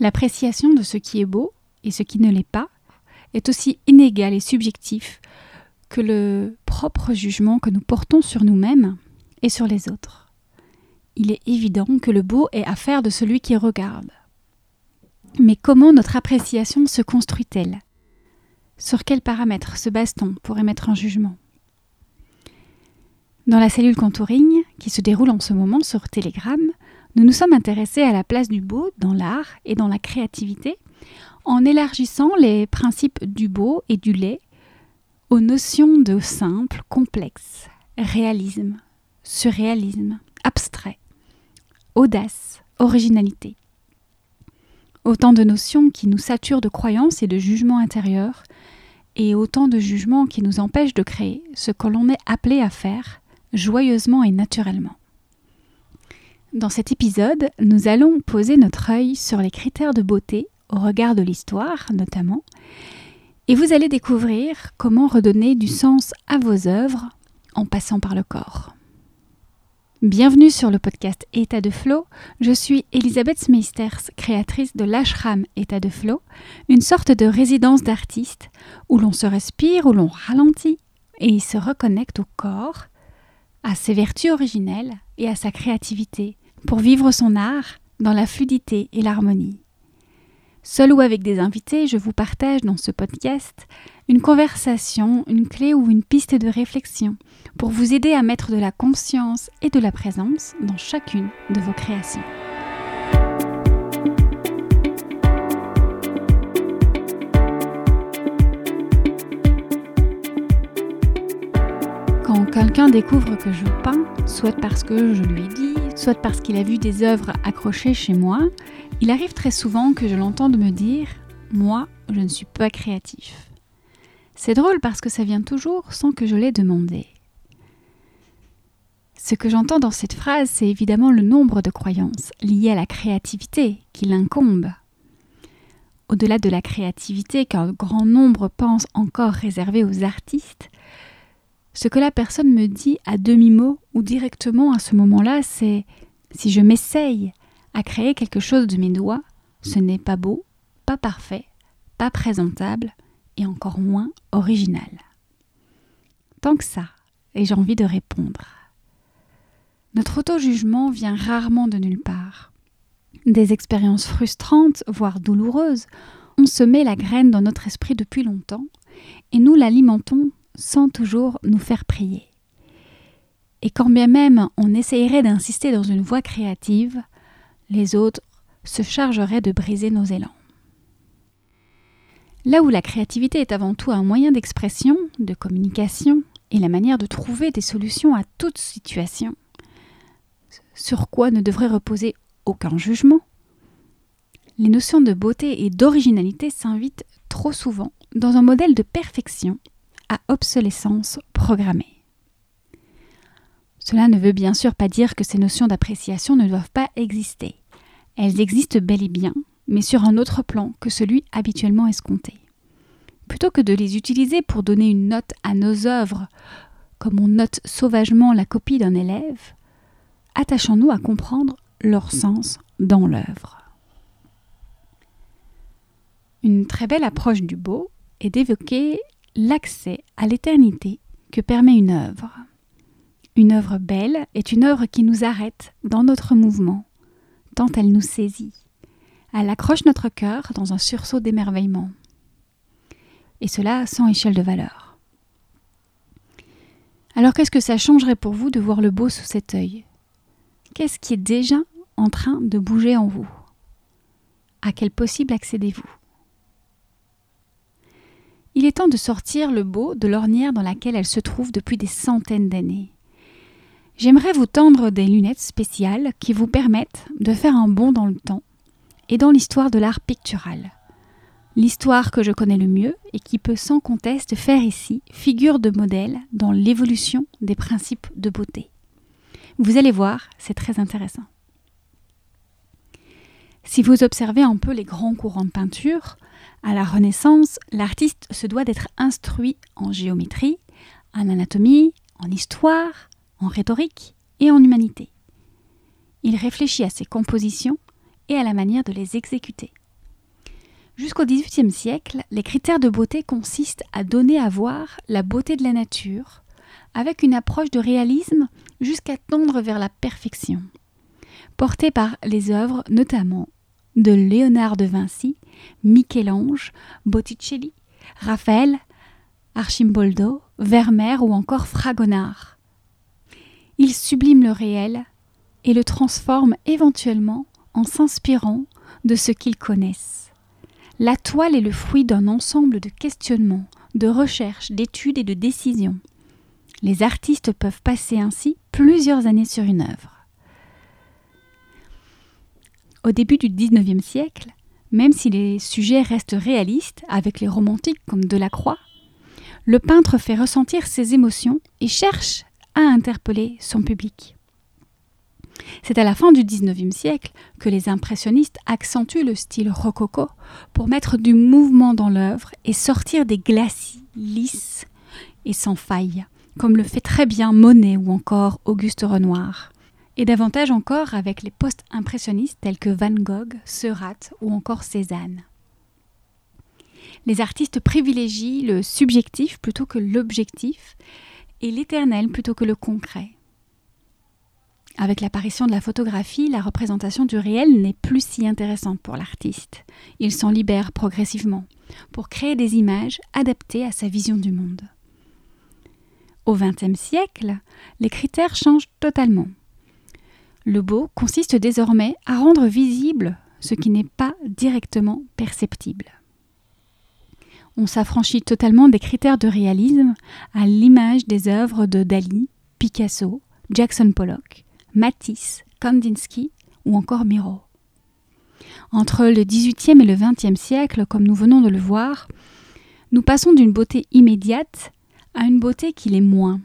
L'appréciation de ce qui est beau et ce qui ne l'est pas est aussi inégal et subjectif que le propre jugement que nous portons sur nous-mêmes et sur les autres. Il est évident que le beau est affaire de celui qui regarde. Mais comment notre appréciation se construit-elle? Sur quels paramètres se base-t-on pour émettre un jugement? Dans la cellule contouring, qui se déroule en ce moment sur Telegram, nous nous sommes intéressés à la place du beau dans l'art et dans la créativité en élargissant les principes du beau et du laid aux notions de simple, complexe, réalisme, surréalisme, abstrait, audace, originalité. Autant de notions qui nous saturent de croyances et de jugements intérieurs, et autant de jugements qui nous empêchent de créer ce que l'on est appelé à faire joyeusement et naturellement. Dans cet épisode, nous allons poser notre œil sur les critères de beauté au regard de l'histoire notamment, et vous allez découvrir comment redonner du sens à vos œuvres en passant par le corps. Bienvenue sur le podcast État de Flow. Je suis Elisabeth Smeisters, créatrice de l'ashram État de Flow, une sorte de résidence d'artiste où l'on se respire, où l'on ralentit et se reconnecte au corps, à ses vertus originelles et à sa créativité pour vivre son art dans la fluidité et l'harmonie. Seul ou avec des invités, je vous partage dans ce podcast une conversation, une clé ou une piste de réflexion pour vous aider à mettre de la conscience et de la présence dans chacune de vos créations. Quelqu'un découvre que je peins, soit parce que je lui ai dit, soit parce qu'il a vu des œuvres accrochées chez moi, il arrive très souvent que je l'entende me dire Moi, je ne suis pas créatif. C'est drôle parce que ça vient toujours sans que je l'aie demandé. Ce que j'entends dans cette phrase, c'est évidemment le nombre de croyances liées à la créativité qui l'incombe. Au-delà de la créativité qu'un grand nombre pense encore réservée aux artistes, ce que la personne me dit à demi-mot ou directement à ce moment-là, c'est si je m'essaye à créer quelque chose de mes doigts, ce n'est pas beau, pas parfait, pas présentable et encore moins original. Tant que ça, et j'ai envie de répondre. Notre auto-jugement vient rarement de nulle part. Des expériences frustrantes, voire douloureuses, ont semé la graine dans notre esprit depuis longtemps, et nous l'alimentons sans toujours nous faire prier. Et quand bien même on essayerait d'insister dans une voie créative, les autres se chargeraient de briser nos élans. Là où la créativité est avant tout un moyen d'expression, de communication et la manière de trouver des solutions à toute situation, sur quoi ne devrait reposer aucun jugement, les notions de beauté et d'originalité s'invitent trop souvent dans un modèle de perfection obsolescence programmée. Cela ne veut bien sûr pas dire que ces notions d'appréciation ne doivent pas exister. Elles existent bel et bien, mais sur un autre plan que celui habituellement escompté. Plutôt que de les utiliser pour donner une note à nos œuvres, comme on note sauvagement la copie d'un élève, attachons-nous à comprendre leur sens dans l'œuvre. Une très belle approche du beau est d'évoquer l'accès à l'éternité que permet une œuvre. Une œuvre belle est une œuvre qui nous arrête dans notre mouvement, tant elle nous saisit. Elle accroche notre cœur dans un sursaut d'émerveillement. Et cela sans échelle de valeur. Alors qu'est-ce que ça changerait pour vous de voir le beau sous cet œil? Qu'est-ce qui est déjà en train de bouger en vous? À quel possible accédez-vous? Il est temps de sortir le beau de l'ornière dans laquelle elle se trouve depuis des centaines d'années J'aimerais vous tendre des lunettes spéciales qui vous permettent de faire un bond dans le temps et dans l'histoire de l'art pictural. L'histoire que je connais le mieux et qui peut sans conteste faire ici figure de modèle dans l'évolution des principes de beauté. Vous allez voir, c'est très intéressant. Si vous observez un peu les grands courants de peinture, à la Renaissance, l'artiste se doit d'être instruit en géométrie, en anatomie, en histoire, en rhétorique et en humanité. Il réfléchit à ses compositions et à la manière de les exécuter. Jusqu'au XVIIIe siècle, les critères de beauté consistent à donner à voir la beauté de la nature, avec une approche de réalisme jusqu'à tendre vers la perfection. Portée par les œuvres notamment de Léonard de Vinci, Michel-Ange, Botticelli, Raphaël, Archimboldo, Vermeer ou encore Fragonard. Il sublime le réel et le transforme éventuellement en s'inspirant de ce qu'ils connaissent. La toile est le fruit d'un ensemble de questionnements, de recherches, d'études et de décisions. Les artistes peuvent passer ainsi plusieurs années sur une œuvre. Au début du XIXe siècle, même si les sujets restent réalistes, avec les romantiques comme Delacroix, le peintre fait ressentir ses émotions et cherche à interpeller son public. C'est à la fin du XIXe siècle que les impressionnistes accentuent le style rococo pour mettre du mouvement dans l'œuvre et sortir des glacis lisses et sans faille, comme le fait très bien Monet ou encore Auguste Renoir. Et davantage encore avec les post-impressionnistes tels que Van Gogh, Seurat ou encore Cézanne. Les artistes privilégient le subjectif plutôt que l'objectif et l'éternel plutôt que le concret. Avec l'apparition de la photographie, la représentation du réel n'est plus si intéressante pour l'artiste. Il s'en libère progressivement pour créer des images adaptées à sa vision du monde. Au XXe siècle, les critères changent totalement. Le beau consiste désormais à rendre visible ce qui n'est pas directement perceptible. On s'affranchit totalement des critères de réalisme à l'image des œuvres de Dali, Picasso, Jackson Pollock, Matisse, Kandinsky ou encore Miro. Entre le XVIIIe et le XXe siècle, comme nous venons de le voir, nous passons d'une beauté immédiate à une beauté qui l'est moins.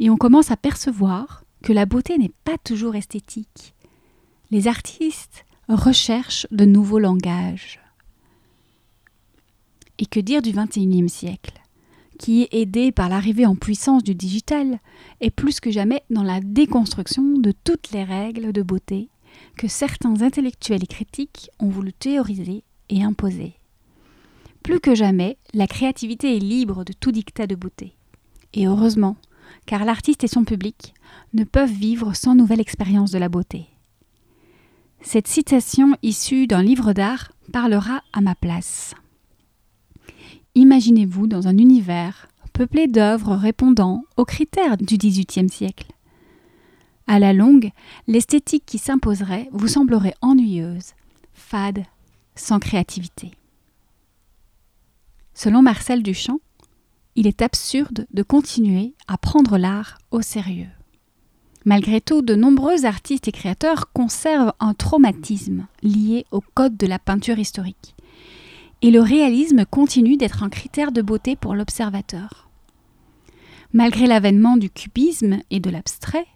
Et on commence à percevoir que la beauté n'est pas toujours esthétique. Les artistes recherchent de nouveaux langages. Et que dire du XXIe siècle qui, aidé par l'arrivée en puissance du digital, est plus que jamais dans la déconstruction de toutes les règles de beauté que certains intellectuels et critiques ont voulu théoriser et imposer. Plus que jamais, la créativité est libre de tout dictat de beauté. Et heureusement, car l'artiste et son public ne peuvent vivre sans nouvelle expérience de la beauté. Cette citation issue d'un livre d'art parlera à ma place. Imaginez-vous dans un univers peuplé d'œuvres répondant aux critères du XVIIIe siècle. À la longue, l'esthétique qui s'imposerait vous semblerait ennuyeuse, fade, sans créativité. Selon Marcel Duchamp, il est absurde de continuer à prendre l'art au sérieux. Malgré tout, de nombreux artistes et créateurs conservent un traumatisme lié au code de la peinture historique et le réalisme continue d'être un critère de beauté pour l'observateur. Malgré l'avènement du cubisme et de l'abstrait,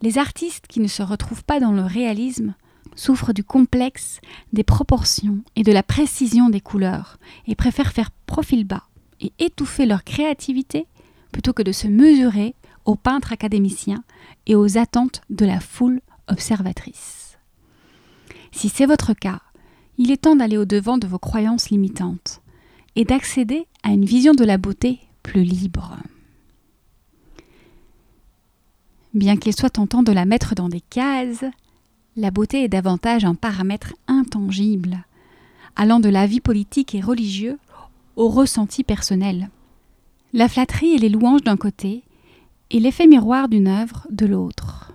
les artistes qui ne se retrouvent pas dans le réalisme souffrent du complexe des proportions et de la précision des couleurs et préfèrent faire profil bas et étouffer leur créativité plutôt que de se mesurer aux peintres académiciens et aux attentes de la foule observatrice. Si c'est votre cas, il est temps d'aller au-devant de vos croyances limitantes et d'accéder à une vision de la beauté plus libre. Bien qu'il soit tentant de la mettre dans des cases, la beauté est davantage un paramètre intangible, allant de la vie politique et religieuse au ressenti personnel. La flatterie et les louanges d'un côté, et l'effet miroir d'une œuvre de l'autre.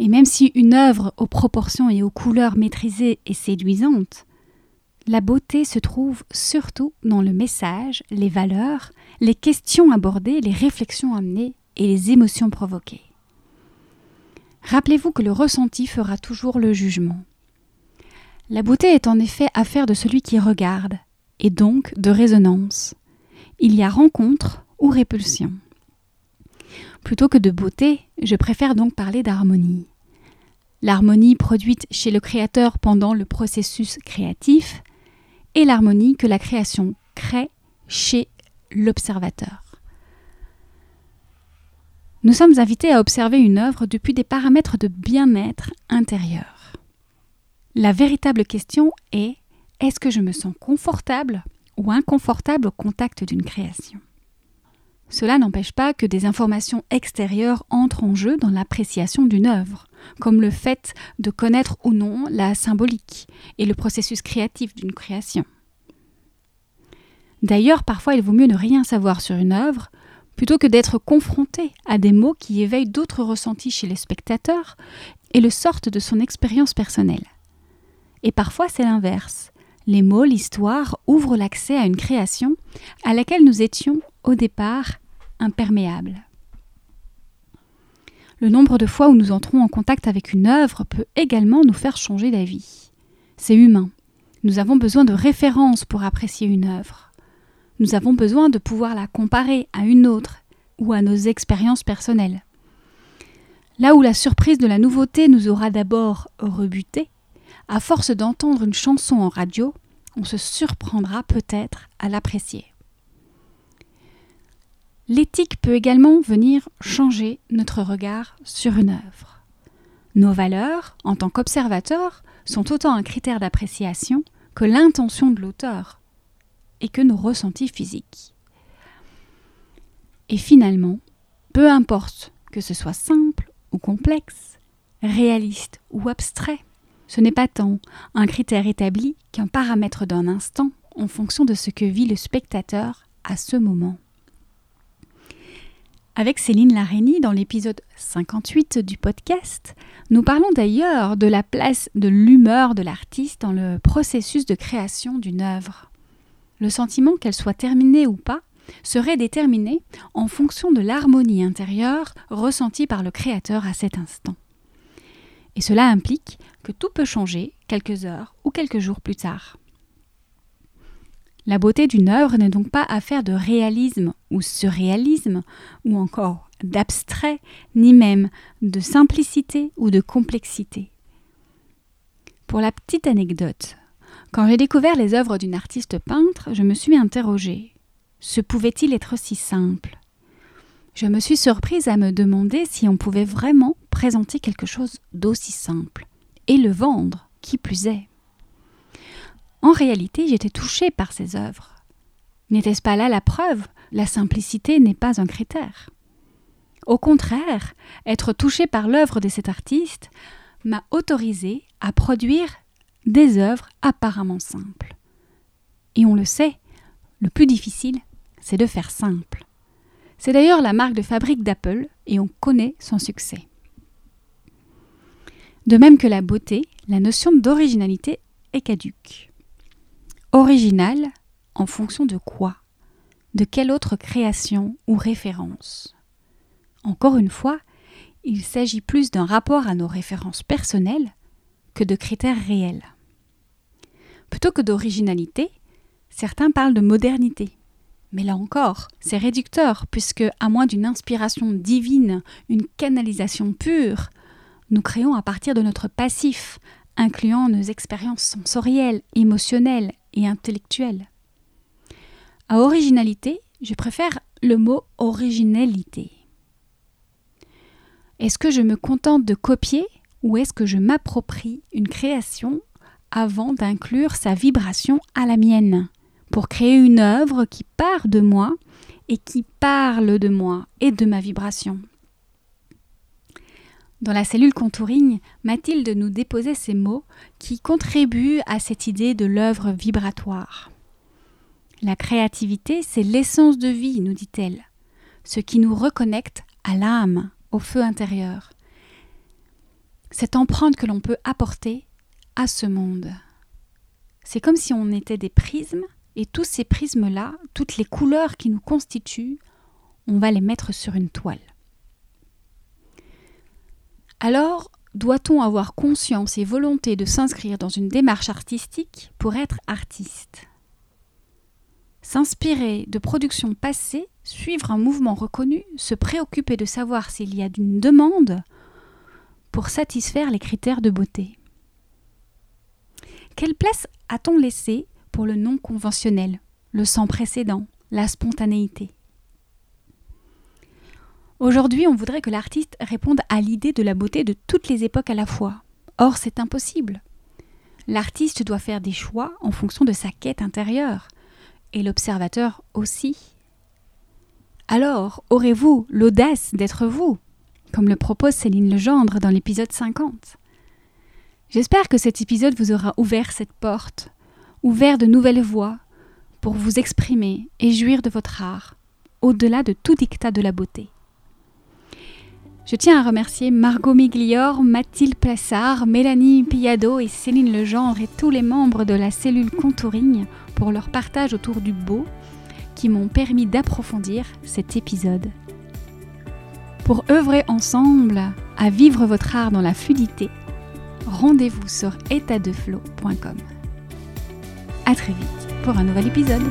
Et même si une œuvre aux proportions et aux couleurs maîtrisées est séduisante, la beauté se trouve surtout dans le message, les valeurs, les questions abordées, les réflexions amenées et les émotions provoquées. Rappelez-vous que le ressenti fera toujours le jugement. La beauté est en effet affaire de celui qui regarde, et donc de résonance. Il y a rencontre ou répulsion. Plutôt que de beauté, je préfère donc parler d'harmonie. L'harmonie produite chez le créateur pendant le processus créatif et l'harmonie que la création crée chez l'observateur. Nous sommes invités à observer une œuvre depuis des paramètres de bien-être intérieur. La véritable question est est-ce que je me sens confortable ou inconfortable au contact d'une création? Cela n'empêche pas que des informations extérieures entrent en jeu dans l'appréciation d'une œuvre, comme le fait de connaître ou non la symbolique et le processus créatif d'une création. D'ailleurs, parfois il vaut mieux ne rien savoir sur une œuvre plutôt que d'être confronté à des mots qui éveillent d'autres ressentis chez les spectateurs et le sortent de son expérience personnelle. Et parfois c'est l'inverse. Les mots, l'histoire ouvrent l'accès à une création à laquelle nous étions au départ imperméables. Le nombre de fois où nous entrons en contact avec une œuvre peut également nous faire changer d'avis. C'est humain. Nous avons besoin de références pour apprécier une œuvre. Nous avons besoin de pouvoir la comparer à une autre ou à nos expériences personnelles. Là où la surprise de la nouveauté nous aura d'abord rebuté, à force d'entendre une chanson en radio, on se surprendra peut-être à l'apprécier. L'éthique peut également venir changer notre regard sur une œuvre. Nos valeurs, en tant qu'observateurs, sont autant un critère d'appréciation que l'intention de l'auteur et que nos ressentis physiques. Et finalement, peu importe que ce soit simple ou complexe, réaliste ou abstrait, ce n'est pas tant un critère établi qu'un paramètre d'un instant en fonction de ce que vit le spectateur à ce moment. Avec Céline Larénie dans l'épisode 58 du podcast, nous parlons d'ailleurs de la place de l'humeur de l'artiste dans le processus de création d'une œuvre. Le sentiment qu'elle soit terminée ou pas serait déterminé en fonction de l'harmonie intérieure ressentie par le créateur à cet instant. Et cela implique que tout peut changer quelques heures ou quelques jours plus tard. La beauté d'une œuvre n'est donc pas affaire de réalisme ou surréalisme, ou encore d'abstrait, ni même de simplicité ou de complexité. Pour la petite anecdote, quand j'ai découvert les œuvres d'une artiste peintre, je me suis interrogée. Se pouvait-il être si simple? Je me suis surprise à me demander si on pouvait vraiment présenter quelque chose d'aussi simple, et le vendre, qui plus est. En réalité, j'étais touchée par ces œuvres. N'était-ce pas là la preuve? La simplicité n'est pas un critère. Au contraire, être touchée par l'œuvre de cet artiste m'a autorisé à produire des œuvres apparemment simples. Et on le sait, le plus difficile, c'est de faire simple. C'est d'ailleurs la marque de fabrique d'Apple et on connaît son succès. De même que la beauté, la notion d'originalité est caduque. Original en fonction de quoi? De quelle autre création ou référence? Encore une fois, il s'agit plus d'un rapport à nos références personnelles que de critères réels. Plutôt que d'originalité, certains parlent de modernité. Mais là encore, c'est réducteur, puisque, à moins d'une inspiration divine, une canalisation pure, nous créons à partir de notre passif, incluant nos expériences sensorielles, émotionnelles et intellectuelle. À originalité, je préfère le mot originalité. Est-ce que je me contente de copier ou est-ce que je m'approprie une création avant d'inclure sa vibration à la mienne pour créer une œuvre qui part de moi et qui parle de moi et de ma vibration? Dans la cellule contouring, Mathilde nous déposait ces mots qui contribuent à cette idée de l'œuvre vibratoire. La créativité, c'est l'essence de vie, nous dit-elle, ce qui nous reconnecte à l'âme, au feu intérieur. Cette empreinte que l'on peut apporter à ce monde. C'est comme si on était des prismes, et tous ces prismes-là, toutes les couleurs qui nous constituent, on va les mettre sur une toile. Alors, doit-on avoir conscience et volonté de s'inscrire dans une démarche artistique pour être artiste? S'inspirer de productions passées, suivre un mouvement reconnu, se préoccuper de savoir s'il y a une demande pour satisfaire les critères de beauté? Quelle place a-t-on laissé pour le non conventionnel, le sans précédent, la spontanéité? Aujourd'hui, on voudrait que l'artiste réponde à l'idée de la beauté de toutes les époques à la fois. Or, c'est impossible. L'artiste doit faire des choix en fonction de sa quête intérieure, et l'observateur aussi. Alors, aurez-vous l'audace d'être vous, comme le propose Céline Legendre dans l'épisode 50 J'espère que cet épisode vous aura ouvert cette porte, ouvert de nouvelles voies pour vous exprimer et jouir de votre art, au-delà de tout dictat de la beauté. Je tiens à remercier Margot Miglior, Mathilde Plassard, Mélanie Pillado et Céline Legendre et tous les membres de la cellule Contouring pour leur partage autour du beau qui m'ont permis d'approfondir cet épisode. Pour œuvrer ensemble à vivre votre art dans la fluidité, rendez-vous sur étatdeflow.com. À très vite pour un nouvel épisode.